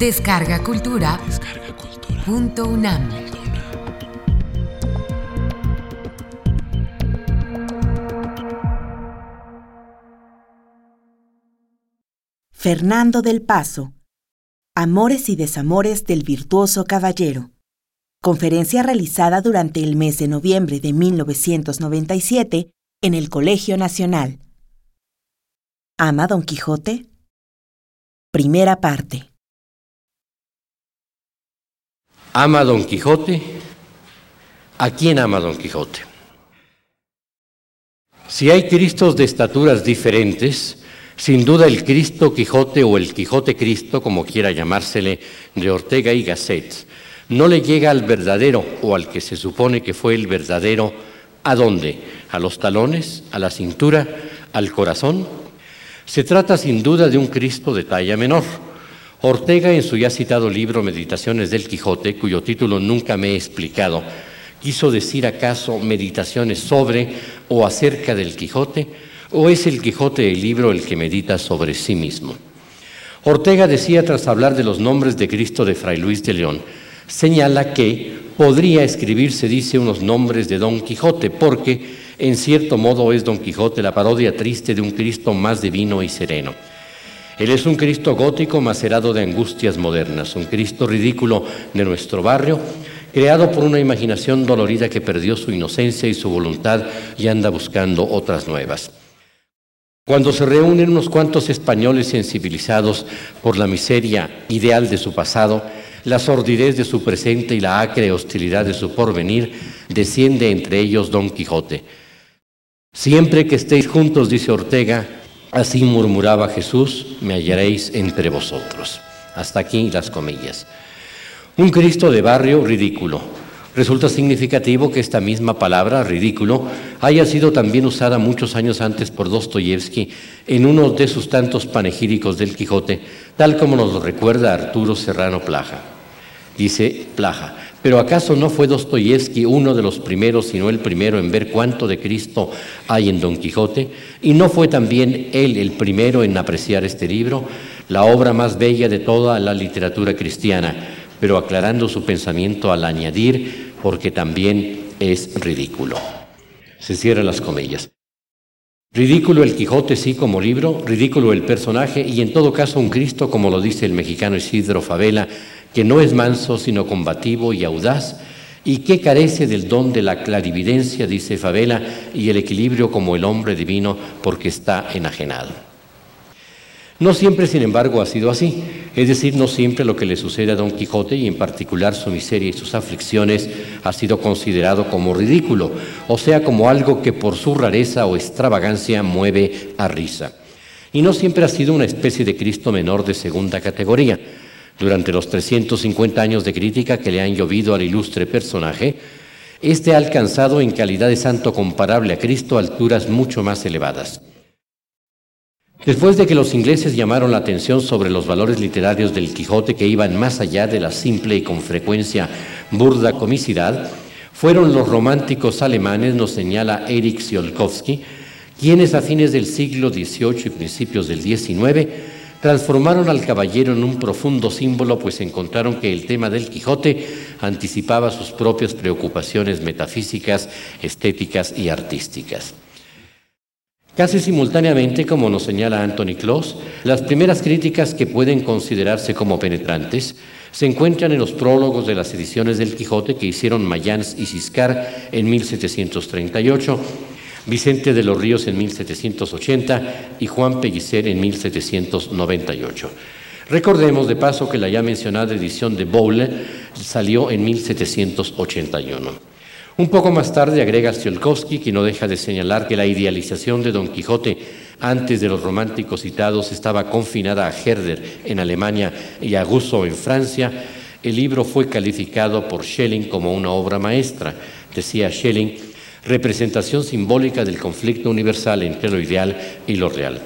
Descarga Cultura. Punto UNAM. Fernando del Paso. Amores y desamores del virtuoso caballero. Conferencia realizada durante el mes de noviembre de 1997 en el Colegio Nacional. ¿Ama Don Quijote? Primera parte. ¿Ama Don Quijote? ¿A quién ama Don Quijote? Si hay Cristos de estaturas diferentes, sin duda el Cristo Quijote o el Quijote Cristo, como quiera llamársele, de Ortega y Gasset, no le llega al verdadero o al que se supone que fue el verdadero, ¿a dónde? ¿A los talones? ¿A la cintura? ¿Al corazón? Se trata sin duda de un Cristo de talla menor Ortega, en su ya citado libro Meditaciones del Quijote, cuyo título nunca me he explicado, quiso decir acaso meditaciones sobre o acerca del Quijote, o es el Quijote el libro el que medita sobre sí mismo. Ortega decía tras hablar de los nombres de Cristo de Fray Luis de León, señala que podría escribirse, dice, unos nombres de Don Quijote, porque en cierto modo es Don Quijote la parodia triste de un Cristo más divino y sereno. Él es un Cristo gótico macerado de angustias modernas, un Cristo ridículo de nuestro barrio, creado por una imaginación dolorida que perdió su inocencia y su voluntad y anda buscando otras nuevas. Cuando se reúnen unos cuantos españoles sensibilizados por la miseria ideal de su pasado, la sordidez de su presente y la acre hostilidad de su porvenir, desciende entre ellos Don Quijote. Siempre que estéis juntos, dice Ortega, Así murmuraba Jesús, me hallaréis entre vosotros. Hasta aquí las comillas. Un Cristo de barrio ridículo. Resulta significativo que esta misma palabra, ridículo, haya sido también usada muchos años antes por Dostoyevsky en uno de sus tantos panegíricos del Quijote, tal como nos lo recuerda Arturo Serrano Plaja. Dice Plaja, pero ¿acaso no fue Dostoyevsky uno de los primeros, sino el primero en ver cuánto de Cristo hay en Don Quijote? ¿Y no fue también él el primero en apreciar este libro, la obra más bella de toda la literatura cristiana, pero aclarando su pensamiento al añadir, porque también es ridículo? Se cierran las comillas. Ridículo el Quijote sí como libro, ridículo el personaje y en todo caso un Cristo, como lo dice el mexicano Isidro Favela, que no es manso sino combativo y audaz, y que carece del don de la clarividencia, dice Favela, y el equilibrio como el hombre divino porque está enajenado. No siempre, sin embargo, ha sido así, es decir, no siempre lo que le sucede a Don Quijote y en particular su miseria y sus aflicciones ha sido considerado como ridículo, o sea, como algo que por su rareza o extravagancia mueve a risa. Y no siempre ha sido una especie de Cristo menor de segunda categoría, durante los 350 años de crítica que le han llovido al ilustre personaje, este ha alcanzado en calidad de santo comparable a Cristo alturas mucho más elevadas. Después de que los ingleses llamaron la atención sobre los valores literarios del Quijote que iban más allá de la simple y con frecuencia burda comicidad, fueron los románticos alemanes, nos señala Erich Tsiolkovsky, quienes a fines del siglo XVIII y principios del XIX transformaron al caballero en un profundo símbolo, pues encontraron que el tema del Quijote anticipaba sus propias preocupaciones metafísicas, estéticas y artísticas. Casi simultáneamente, como nos señala Anthony Kloss, las primeras críticas que pueden considerarse como penetrantes se encuentran en los prólogos de las ediciones del Quijote que hicieron Mayans y Ciscar en 1738 Vicente de los Ríos en 1780 y Juan Pellicer en 1798. Recordemos de paso que la ya mencionada edición de Bowle salió en 1781. Un poco más tarde agrega Tsiolkovsky, que no deja de señalar que la idealización de Don Quijote antes de los románticos citados estaba confinada a Herder en Alemania y a Rousseau en Francia. El libro fue calificado por Schelling como una obra maestra. Decía Schelling, representación simbólica del conflicto universal entre lo ideal y lo real.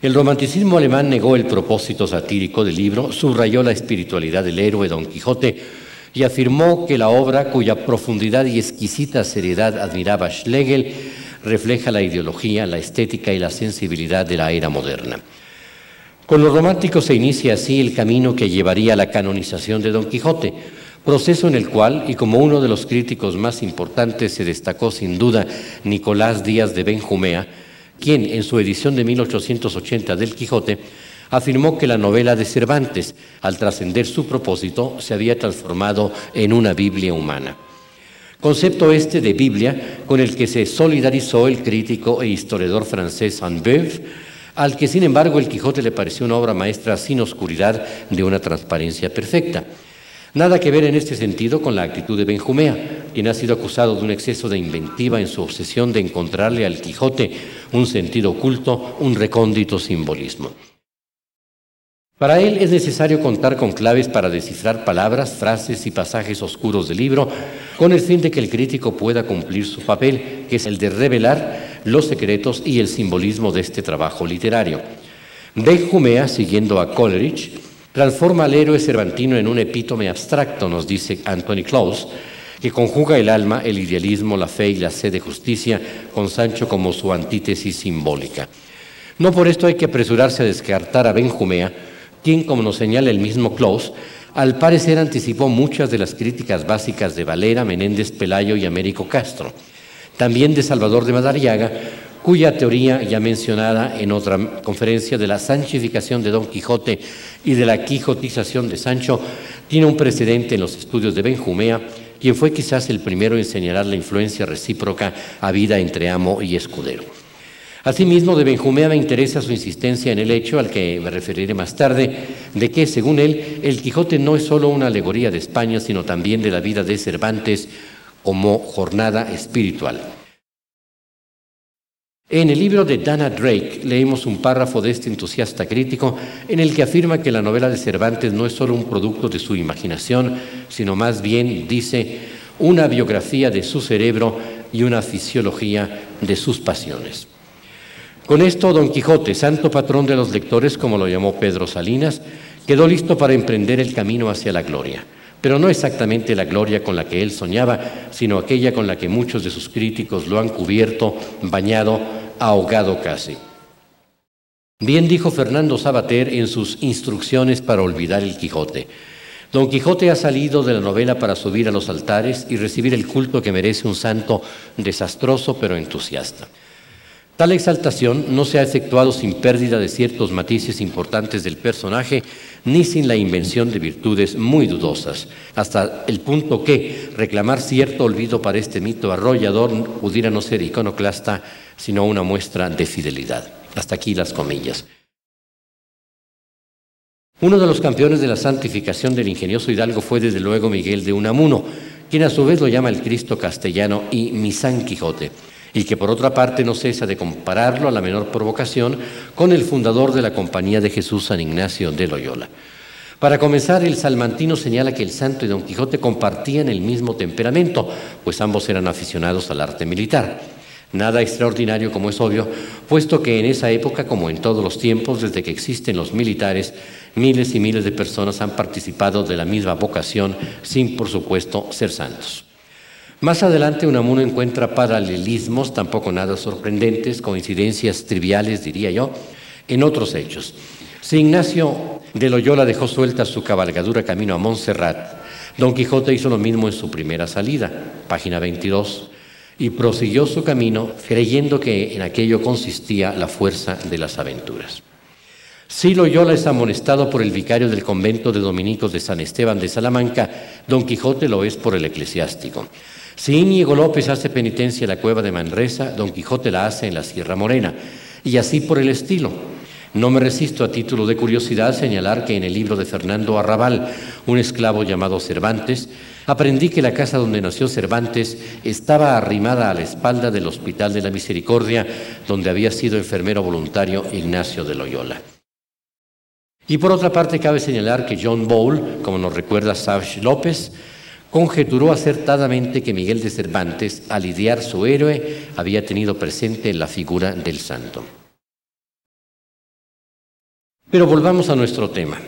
El romanticismo alemán negó el propósito satírico del libro, subrayó la espiritualidad del héroe Don Quijote y afirmó que la obra, cuya profundidad y exquisita seriedad admiraba Schlegel, refleja la ideología, la estética y la sensibilidad de la era moderna. Con los románticos se inicia así el camino que llevaría a la canonización de Don Quijote, proceso en el cual, y como uno de los críticos más importantes se destacó sin duda Nicolás Díaz de Benjumea, quien en su edición de 1880 del Quijote afirmó que la novela de Cervantes, al trascender su propósito, se había transformado en una Biblia humana. Concepto este de Biblia con el que se solidarizó el crítico e historiador francés Anbeuf, al que sin embargo el Quijote le pareció una obra maestra sin oscuridad de una transparencia perfecta. Nada que ver en este sentido con la actitud de Benjumea, quien ha sido acusado de un exceso de inventiva en su obsesión de encontrarle al Quijote un sentido oculto, un recóndito simbolismo. Para él es necesario contar con claves para descifrar palabras, frases y pasajes oscuros del libro, con el fin de que el crítico pueda cumplir su papel, que es el de revelar los secretos y el simbolismo de este trabajo literario. Benjumea, siguiendo a Coleridge, transforma al héroe cervantino en un epítome abstracto, nos dice Anthony Claus, que conjuga el alma, el idealismo, la fe y la sed de justicia, con Sancho como su antítesis simbólica. No por esto hay que apresurarse a descartar a Benjumea, quien, como nos señala el mismo Claus, al parecer anticipó muchas de las críticas básicas de Valera, Menéndez Pelayo y Américo Castro. También de Salvador de Madariaga, cuya teoría ya mencionada en otra conferencia de la sanchificación de Don Quijote y de la quijotización de Sancho tiene un precedente en los estudios de Benjumea, quien fue quizás el primero en señalar la influencia recíproca a vida entre amo y escudero. Asimismo, de Benjumea me interesa su insistencia en el hecho, al que me referiré más tarde, de que, según él, el Quijote no es solo una alegoría de España, sino también de la vida de Cervantes como jornada espiritual. En el libro de Dana Drake leemos un párrafo de este entusiasta crítico en el que afirma que la novela de Cervantes no es solo un producto de su imaginación, sino más bien, dice, una biografía de su cerebro y una fisiología de sus pasiones. Con esto, Don Quijote, santo patrón de los lectores, como lo llamó Pedro Salinas, quedó listo para emprender el camino hacia la gloria pero no exactamente la gloria con la que él soñaba, sino aquella con la que muchos de sus críticos lo han cubierto, bañado, ahogado casi. Bien dijo Fernando Sabater en sus instrucciones para olvidar el Quijote. Don Quijote ha salido de la novela para subir a los altares y recibir el culto que merece un santo desastroso pero entusiasta. Tal exaltación no se ha efectuado sin pérdida de ciertos matices importantes del personaje, ni sin la invención de virtudes muy dudosas, hasta el punto que reclamar cierto olvido para este mito arrollador pudiera no ser iconoclasta, sino una muestra de fidelidad. Hasta aquí las comillas. Uno de los campeones de la santificación del ingenioso Hidalgo fue desde luego Miguel de Unamuno, quien a su vez lo llama el Cristo castellano y mi San Quijote y que por otra parte no cesa de compararlo a la menor provocación con el fundador de la Compañía de Jesús, San Ignacio de Loyola. Para comenzar, el salmantino señala que el santo y Don Quijote compartían el mismo temperamento, pues ambos eran aficionados al arte militar. Nada extraordinario como es obvio, puesto que en esa época, como en todos los tiempos, desde que existen los militares, miles y miles de personas han participado de la misma vocación, sin por supuesto ser santos. Más adelante Unamuno encuentra paralelismos, tampoco nada sorprendentes, coincidencias triviales, diría yo, en otros hechos. Si Ignacio de Loyola dejó suelta su cabalgadura camino a Montserrat, Don Quijote hizo lo mismo en su primera salida, página 22, y prosiguió su camino creyendo que en aquello consistía la fuerza de las aventuras. Si Loyola es amonestado por el vicario del convento de dominicos de San Esteban de Salamanca, Don Quijote lo es por el eclesiástico. Si Íñigo López hace penitencia en la cueva de Manresa, Don Quijote la hace en la Sierra Morena, y así por el estilo. No me resisto a título de curiosidad señalar que en el libro de Fernando Arrabal, un esclavo llamado Cervantes, aprendí que la casa donde nació Cervantes estaba arrimada a la espalda del Hospital de la Misericordia, donde había sido enfermero voluntario Ignacio de Loyola. Y por otra parte, cabe señalar que John Bowl, como nos recuerda Savage López, conjeturó acertadamente que Miguel de Cervantes, al idear su héroe, había tenido presente la figura del santo. Pero volvamos a nuestro tema.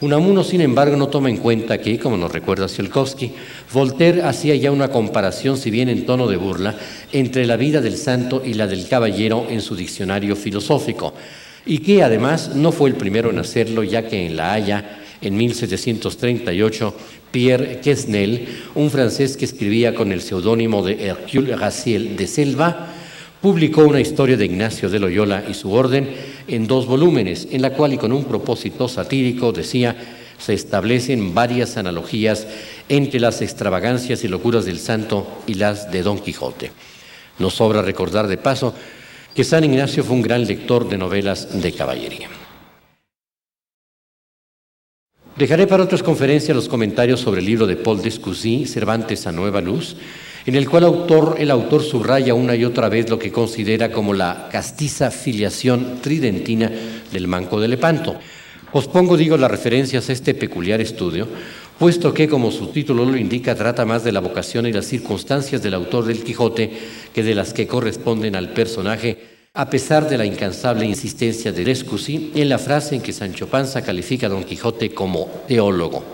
Unamuno, sin embargo, no toma en cuenta que, como nos recuerda Tsiolkovsky, Voltaire hacía ya una comparación, si bien en tono de burla, entre la vida del santo y la del caballero en su diccionario filosófico, y que además no fue el primero en hacerlo, ya que en La Haya, en 1738, Pierre Quesnel, un francés que escribía con el seudónimo de Hercule Raciel de Selva, publicó una historia de Ignacio de Loyola y su orden en dos volúmenes, en la cual y con un propósito satírico decía se establecen varias analogías entre las extravagancias y locuras del santo y las de Don Quijote. Nos sobra recordar de paso que San Ignacio fue un gran lector de novelas de caballería. Dejaré para otras conferencias los comentarios sobre el libro de Paul Descousy, Cervantes a Nueva Luz, en el cual el autor subraya una y otra vez lo que considera como la castiza filiación tridentina del Manco de Lepanto. Os pongo, digo, las referencias a este peculiar estudio, puesto que, como su título lo indica, trata más de la vocación y las circunstancias del autor del Quijote que de las que corresponden al personaje a pesar de la incansable insistencia de Lescusi en la frase en que Sancho Panza califica a Don Quijote como teólogo.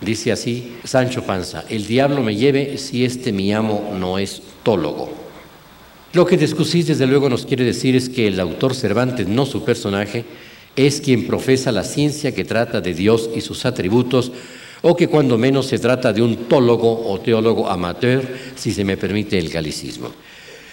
Dice así Sancho Panza, el diablo me lleve si este mi amo no es tólogo. Lo que Descusí desde luego nos quiere decir es que el autor Cervantes, no su personaje, es quien profesa la ciencia que trata de Dios y sus atributos, o que cuando menos se trata de un tólogo o teólogo amateur, si se me permite el galicismo.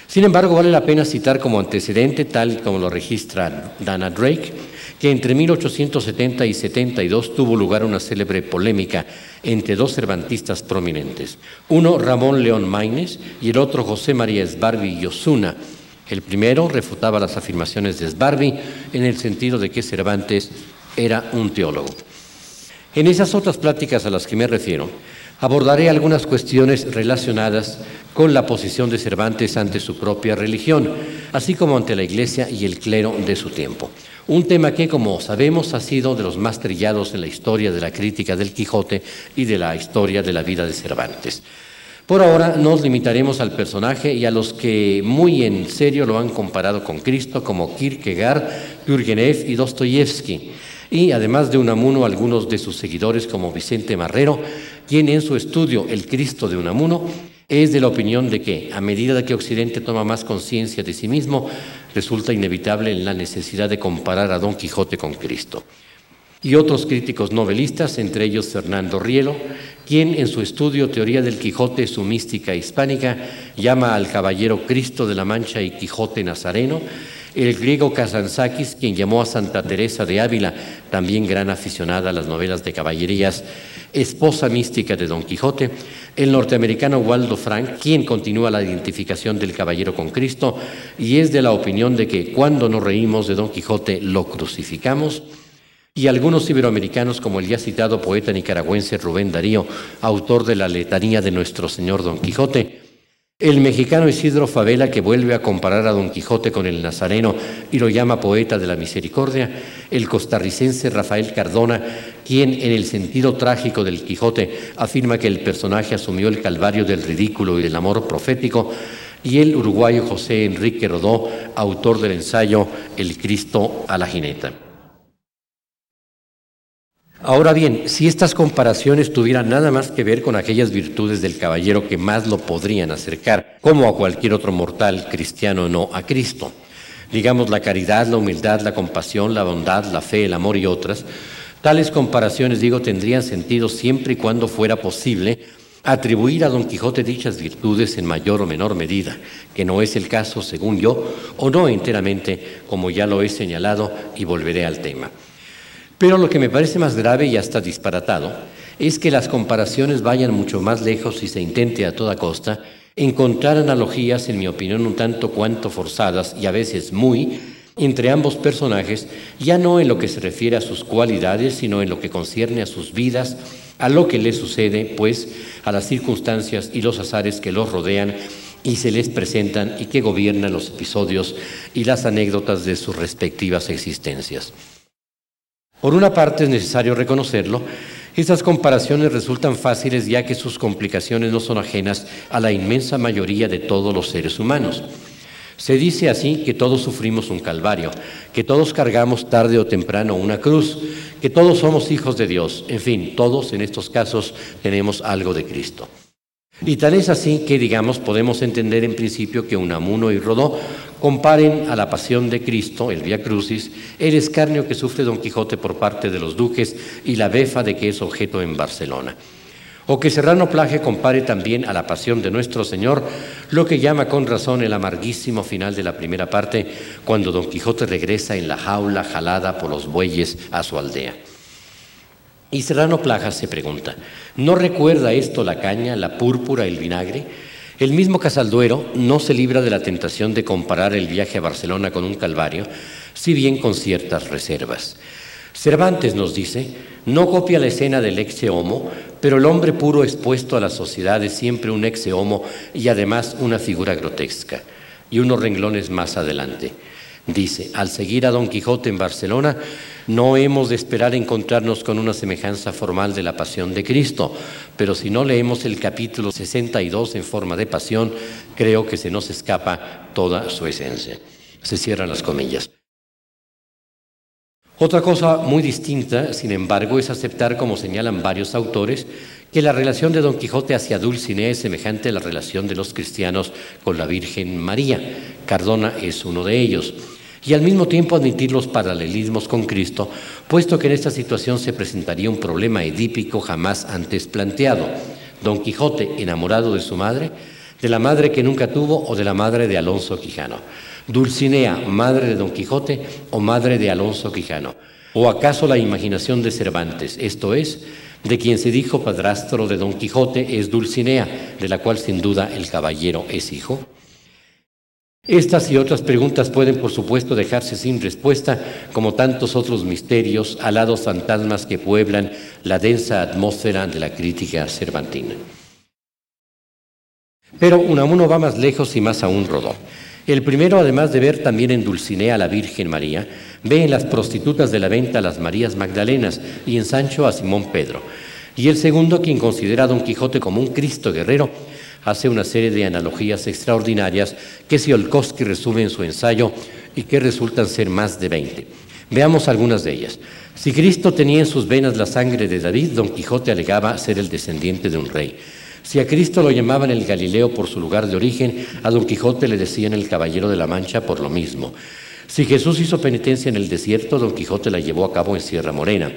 Sin embargo, vale la pena citar como antecedente, tal como lo registra Dana Drake, que entre 1870 y 72 tuvo lugar una célebre polémica entre dos cervantistas prominentes, uno Ramón León Maines y el otro José María Esbarbi y Osuna. El primero refutaba las afirmaciones de Esbarbi en el sentido de que Cervantes era un teólogo. En esas otras pláticas a las que me refiero, abordaré algunas cuestiones relacionadas con la posición de Cervantes ante su propia religión, así como ante la Iglesia y el clero de su tiempo. Un tema que, como sabemos, ha sido de los más trillados en la historia de la crítica del Quijote y de la historia de la vida de Cervantes. Por ahora nos limitaremos al personaje y a los que muy en serio lo han comparado con Cristo, como Kierkegaard, Turgenev y Dostoyevsky y además de Unamuno algunos de sus seguidores como Vicente Marrero, quien en su estudio El Cristo de Unamuno es de la opinión de que a medida que Occidente toma más conciencia de sí mismo, resulta inevitable la necesidad de comparar a Don Quijote con Cristo. Y otros críticos novelistas, entre ellos Fernando Rielo, quien en su estudio Teoría del Quijote, su mística hispánica, llama al caballero Cristo de la Mancha y Quijote Nazareno, el griego Kazantzakis, quien llamó a Santa Teresa de Ávila, también gran aficionada a las novelas de caballerías, esposa mística de Don Quijote, el norteamericano Waldo Frank, quien continúa la identificación del caballero con Cristo y es de la opinión de que cuando nos reímos de Don Quijote lo crucificamos, y algunos iberoamericanos como el ya citado poeta nicaragüense Rubén Darío, autor de la letanía de nuestro Señor Don Quijote, el mexicano Isidro Favela, que vuelve a comparar a Don Quijote con el Nazareno y lo llama poeta de la misericordia, el costarricense Rafael Cardona, quien en el sentido trágico del Quijote afirma que el personaje asumió el calvario del ridículo y del amor profético, y el uruguayo José Enrique Rodó, autor del ensayo El Cristo a la jineta. Ahora bien, si estas comparaciones tuvieran nada más que ver con aquellas virtudes del caballero que más lo podrían acercar, como a cualquier otro mortal, cristiano o no, a Cristo, digamos la caridad, la humildad, la compasión, la bondad, la fe, el amor y otras, tales comparaciones, digo, tendrían sentido siempre y cuando fuera posible atribuir a Don Quijote dichas virtudes en mayor o menor medida, que no es el caso, según yo, o no enteramente, como ya lo he señalado, y volveré al tema. Pero lo que me parece más grave y hasta disparatado es que las comparaciones vayan mucho más lejos y se intente a toda costa encontrar analogías, en mi opinión, un tanto cuanto forzadas y a veces muy, entre ambos personajes, ya no en lo que se refiere a sus cualidades, sino en lo que concierne a sus vidas, a lo que les sucede, pues, a las circunstancias y los azares que los rodean y se les presentan y que gobiernan los episodios y las anécdotas de sus respectivas existencias. Por una parte es necesario reconocerlo, estas comparaciones resultan fáciles ya que sus complicaciones no son ajenas a la inmensa mayoría de todos los seres humanos. Se dice así que todos sufrimos un calvario, que todos cargamos tarde o temprano una cruz, que todos somos hijos de Dios, en fin, todos en estos casos tenemos algo de Cristo. Y tal es así que, digamos, podemos entender en principio que Unamuno y Rodó comparen a la pasión de Cristo, el Via Crucis, el escarnio que sufre Don Quijote por parte de los duques y la befa de que es objeto en Barcelona. O que Serrano Plage compare también a la pasión de nuestro Señor, lo que llama con razón el amarguísimo final de la primera parte, cuando Don Quijote regresa en la jaula jalada por los bueyes a su aldea. Y Serrano Plaja se pregunta, ¿no recuerda esto la caña, la púrpura, el vinagre? El mismo Casalduero no se libra de la tentación de comparar el viaje a Barcelona con un calvario, si bien con ciertas reservas. Cervantes nos dice, no copia la escena del ex homo, pero el hombre puro expuesto a la sociedad es siempre un ex homo y además una figura grotesca. Y unos renglones más adelante. Dice, al seguir a Don Quijote en Barcelona, no hemos de esperar encontrarnos con una semejanza formal de la pasión de Cristo, pero si no leemos el capítulo 62 en forma de pasión, creo que se nos escapa toda su esencia. Se cierran las comillas. Otra cosa muy distinta, sin embargo, es aceptar, como señalan varios autores, que la relación de Don Quijote hacia Dulcinea es semejante a la relación de los cristianos con la Virgen María. Cardona es uno de ellos. Y al mismo tiempo admitir los paralelismos con Cristo, puesto que en esta situación se presentaría un problema edípico jamás antes planteado. Don Quijote, enamorado de su madre, de la madre que nunca tuvo o de la madre de Alonso Quijano. Dulcinea, madre de Don Quijote o madre de Alonso Quijano. ¿O acaso la imaginación de Cervantes, esto es, de quien se dijo padrastro de Don Quijote, es Dulcinea, de la cual sin duda el caballero es hijo? Estas y otras preguntas pueden, por supuesto, dejarse sin respuesta, como tantos otros misterios, alados fantasmas que pueblan la densa atmósfera de la crítica cervantina. Pero Unamuno va más lejos y más aún rodó. El primero, además de ver también en Dulcinea a la Virgen María, ve en las prostitutas de la venta a las Marías Magdalenas y en Sancho a Simón Pedro. Y el segundo, quien considera a Don Quijote como un Cristo guerrero, hace una serie de analogías extraordinarias que Tsiolkovsky resume en su ensayo y que resultan ser más de 20. Veamos algunas de ellas. Si Cristo tenía en sus venas la sangre de David, Don Quijote alegaba ser el descendiente de un rey. Si a Cristo lo llamaban el Galileo por su lugar de origen, a Don Quijote le decían el Caballero de la Mancha por lo mismo. Si Jesús hizo penitencia en el desierto, Don Quijote la llevó a cabo en Sierra Morena.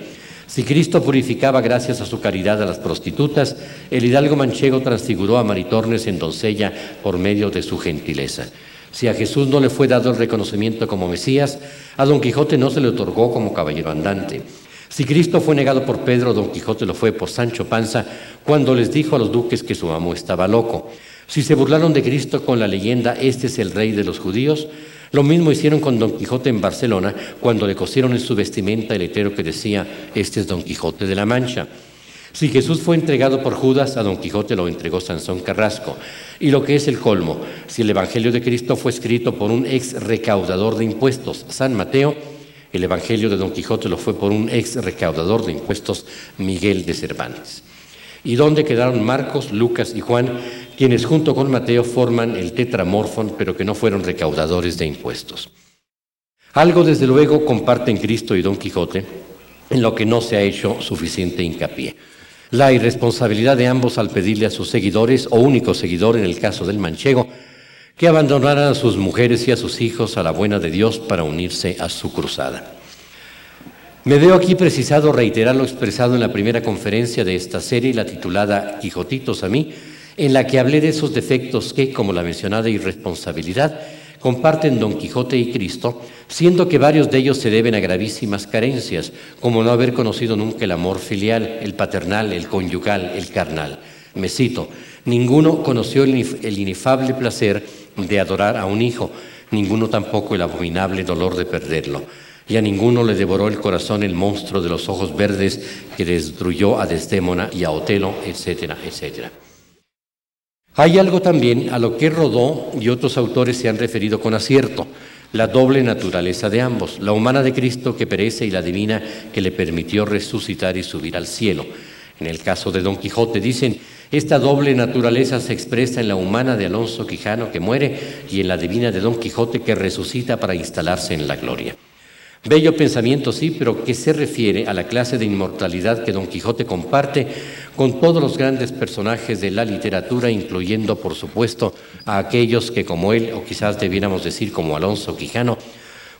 Si Cristo purificaba gracias a su caridad a las prostitutas, el hidalgo manchego transfiguró a Maritornes en doncella por medio de su gentileza. Si a Jesús no le fue dado el reconocimiento como Mesías, a Don Quijote no se le otorgó como caballero andante. Si Cristo fue negado por Pedro, Don Quijote lo fue por Sancho Panza cuando les dijo a los duques que su amo estaba loco. Si se burlaron de Cristo con la leyenda Este es el rey de los judíos, lo mismo hicieron con Don Quijote en Barcelona cuando le cosieron en su vestimenta el letrero que decía Este es Don Quijote de la Mancha. Si Jesús fue entregado por Judas, a Don Quijote lo entregó Sansón Carrasco. Y lo que es el colmo, si el Evangelio de Cristo fue escrito por un ex recaudador de impuestos, San Mateo, el Evangelio de Don Quijote lo fue por un ex recaudador de impuestos, Miguel de Cervantes. ¿Y dónde quedaron Marcos, Lucas y Juan, quienes junto con Mateo forman el tetramorfón, pero que no fueron recaudadores de impuestos? Algo, desde luego, comparten Cristo y Don Quijote, en lo que no se ha hecho suficiente hincapié. La irresponsabilidad de ambos al pedirle a sus seguidores, o único seguidor en el caso del manchego, que abandonaran a sus mujeres y a sus hijos a la buena de Dios para unirse a su cruzada. Me veo aquí precisado reiterar lo expresado en la primera conferencia de esta serie, la titulada Quijotitos a mí, en la que hablé de esos defectos que, como la mencionada irresponsabilidad, comparten Don Quijote y Cristo, siendo que varios de ellos se deben a gravísimas carencias, como no haber conocido nunca el amor filial, el paternal, el conyugal, el carnal. Me cito, ninguno conoció el inefable placer de adorar a un hijo, ninguno tampoco el abominable dolor de perderlo. Y a ninguno le devoró el corazón el monstruo de los ojos verdes que destruyó a Desdémona y a Otelo, etcétera, etcétera. Hay algo también a lo que Rodó y otros autores se han referido con acierto, la doble naturaleza de ambos, la humana de Cristo que perece y la divina que le permitió resucitar y subir al cielo. En el caso de Don Quijote dicen, Esta doble naturaleza se expresa en la humana de Alonso Quijano que muere y en la divina de Don Quijote que resucita para instalarse en la gloria. Bello pensamiento, sí, pero que se refiere a la clase de inmortalidad que Don Quijote comparte con todos los grandes personajes de la literatura, incluyendo, por supuesto, a aquellos que, como él, o quizás debiéramos decir como Alonso Quijano,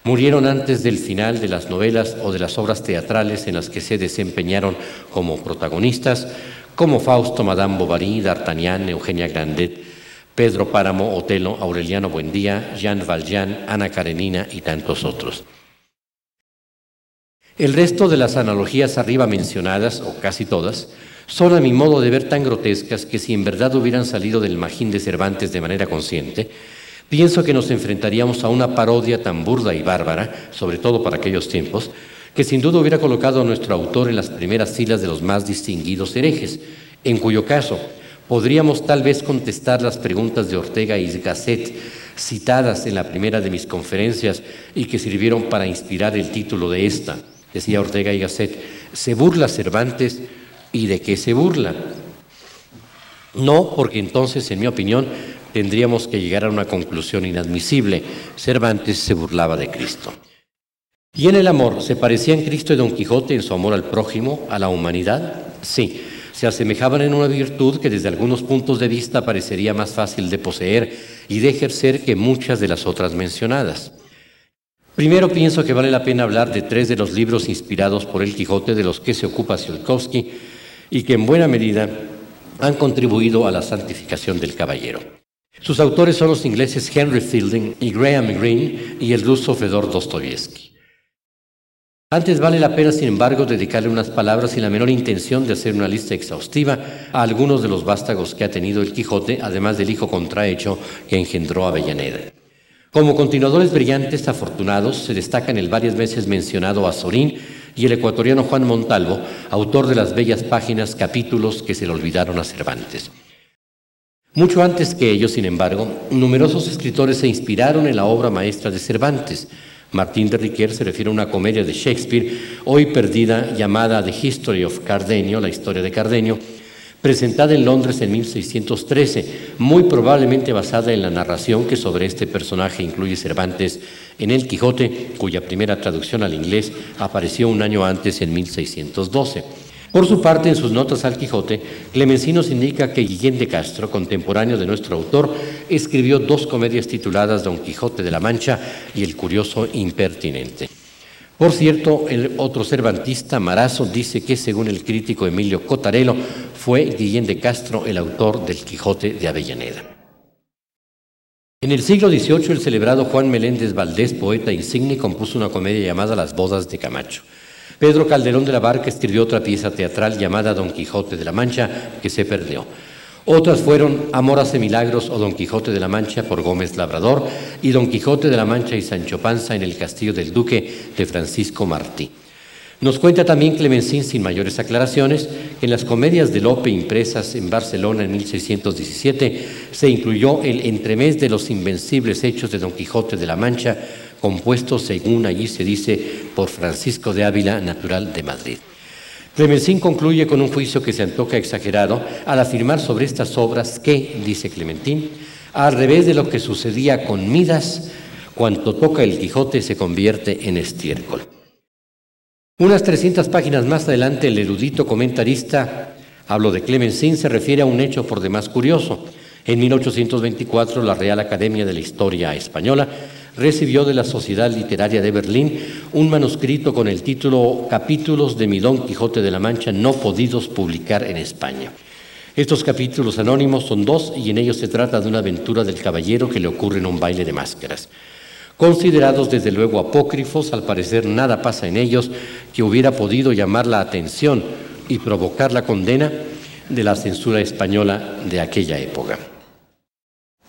murieron antes del final de las novelas o de las obras teatrales en las que se desempeñaron como protagonistas, como Fausto, Madame Bovary, D'Artagnan, Eugenia Grandet, Pedro Páramo, Otelo, Aureliano Buendía, Jean Valjean, Ana Karenina y tantos otros. El resto de las analogías arriba mencionadas, o casi todas, son a mi modo de ver tan grotescas que si en verdad hubieran salido del magín de Cervantes de manera consciente, pienso que nos enfrentaríamos a una parodia tan burda y bárbara, sobre todo para aquellos tiempos, que sin duda hubiera colocado a nuestro autor en las primeras filas de los más distinguidos herejes, en cuyo caso podríamos tal vez contestar las preguntas de Ortega y Gasset citadas en la primera de mis conferencias y que sirvieron para inspirar el título de esta. Decía Ortega y Gasset, ¿se burla Cervantes y de qué se burla? No, porque entonces, en mi opinión, tendríamos que llegar a una conclusión inadmisible. Cervantes se burlaba de Cristo. ¿Y en el amor se parecían Cristo y Don Quijote en su amor al prójimo, a la humanidad? Sí, se asemejaban en una virtud que desde algunos puntos de vista parecería más fácil de poseer y de ejercer que muchas de las otras mencionadas. Primero pienso que vale la pena hablar de tres de los libros inspirados por el Quijote de los que se ocupa Tsiolkovsky y que en buena medida han contribuido a la santificación del caballero. Sus autores son los ingleses Henry Fielding y Graham Greene y el ruso Fedor Dostoyevsky. Antes vale la pena, sin embargo, dedicarle unas palabras sin la menor intención de hacer una lista exhaustiva a algunos de los vástagos que ha tenido el Quijote, además del hijo contrahecho que engendró Avellaneda. Como continuadores brillantes afortunados se destacan el varias veces mencionado Azorín y el ecuatoriano Juan Montalvo, autor de las bellas páginas capítulos que se le olvidaron a Cervantes. Mucho antes que ellos, sin embargo, numerosos escritores se inspiraron en la obra maestra de Cervantes, Martín de Riquer se refiere a una comedia de Shakespeare, hoy perdida, llamada The History of Cardenio, la historia de Cardenio, presentada en Londres en 1613, muy probablemente basada en la narración que sobre este personaje incluye Cervantes en El Quijote, cuya primera traducción al inglés apareció un año antes, en 1612. Por su parte, en sus notas al Quijote, Clemencinos indica que Guillén de Castro, contemporáneo de nuestro autor, escribió dos comedias tituladas Don Quijote de la Mancha y El Curioso Impertinente. Por cierto, el otro cervantista, Marazo, dice que según el crítico Emilio Cotarelo, fue Guillén de Castro el autor del Quijote de Avellaneda. En el siglo XVIII, el celebrado Juan Meléndez Valdés, poeta insigne, compuso una comedia llamada Las bodas de Camacho. Pedro Calderón de la Barca escribió otra pieza teatral llamada Don Quijote de la Mancha, que se perdió. Otras fueron Amor hace milagros o Don Quijote de la Mancha por Gómez Labrador y Don Quijote de la Mancha y Sancho Panza en el Castillo del Duque de Francisco Martí. Nos cuenta también Clemencín, sin mayores aclaraciones, que en las comedias de Lope impresas en Barcelona en 1617 se incluyó el entremés de los invencibles hechos de Don Quijote de la Mancha, compuesto, según allí se dice, por Francisco de Ávila, natural de Madrid. Clementín concluye con un juicio que se antoja exagerado al afirmar sobre estas obras que, dice Clementín, al revés de lo que sucedía con Midas, cuanto toca el Quijote se convierte en estiércol. Unas 300 páginas más adelante, el erudito comentarista, hablo de Clementín, se refiere a un hecho por demás curioso. En 1824, la Real Academia de la Historia Española recibió de la Sociedad Literaria de Berlín un manuscrito con el título Capítulos de mi Don Quijote de la Mancha no podidos publicar en España. Estos capítulos anónimos son dos y en ellos se trata de una aventura del caballero que le ocurre en un baile de máscaras. Considerados desde luego apócrifos, al parecer nada pasa en ellos que hubiera podido llamar la atención y provocar la condena de la censura española de aquella época.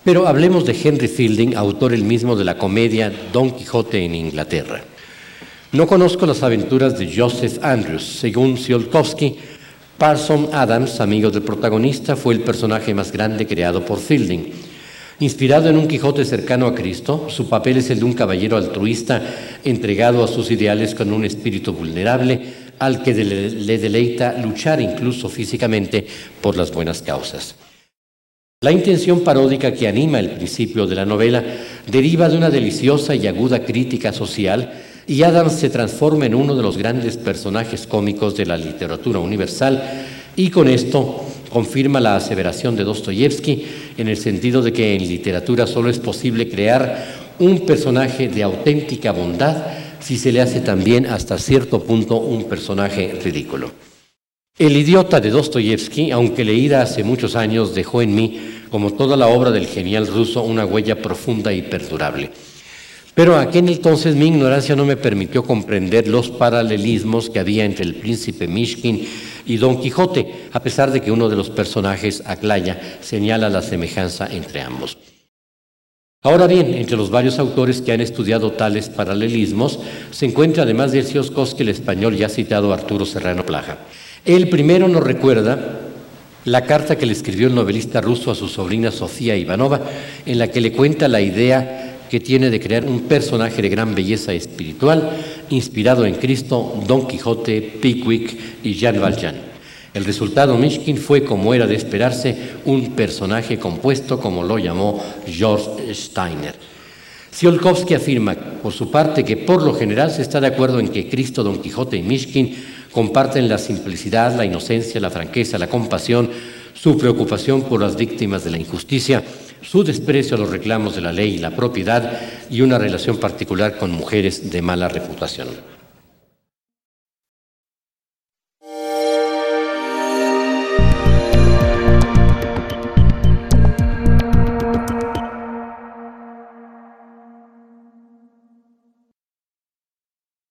Pero hablemos de Henry Fielding, autor el mismo de la comedia Don Quijote en Inglaterra. No conozco las aventuras de Joseph Andrews. Según Tsiolkovsky, Parson Adams, amigo del protagonista, fue el personaje más grande creado por Fielding. Inspirado en un Quijote cercano a Cristo, su papel es el de un caballero altruista entregado a sus ideales con un espíritu vulnerable, al que le deleita luchar incluso físicamente por las buenas causas. La intención paródica que anima el principio de la novela deriva de una deliciosa y aguda crítica social y Adams se transforma en uno de los grandes personajes cómicos de la literatura universal y con esto confirma la aseveración de Dostoyevsky en el sentido de que en literatura solo es posible crear un personaje de auténtica bondad si se le hace también hasta cierto punto un personaje ridículo. El idiota de Dostoyevsky, aunque leída hace muchos años, dejó en mí, como toda la obra del genial ruso, una huella profunda y perdurable. Pero aquel entonces mi ignorancia no me permitió comprender los paralelismos que había entre el príncipe Mishkin y Don Quijote, a pesar de que uno de los personajes, Aglaya, señala la semejanza entre ambos. Ahora bien, entre los varios autores que han estudiado tales paralelismos, se encuentra además de Sioskowski el español ya citado Arturo Serrano Plaja. El primero nos recuerda la carta que le escribió el novelista ruso a su sobrina Sofía Ivanova, en la que le cuenta la idea que tiene de crear un personaje de gran belleza espiritual, inspirado en Cristo, Don Quijote, Pickwick y Jean Valjean. El resultado Mishkin fue, como era de esperarse, un personaje compuesto, como lo llamó George Steiner. Tsiolkovsky afirma, por su parte, que por lo general se está de acuerdo en que Cristo, Don Quijote y Mishkin comparten la simplicidad, la inocencia, la franqueza, la compasión, su preocupación por las víctimas de la injusticia, su desprecio a los reclamos de la ley y la propiedad y una relación particular con mujeres de mala reputación.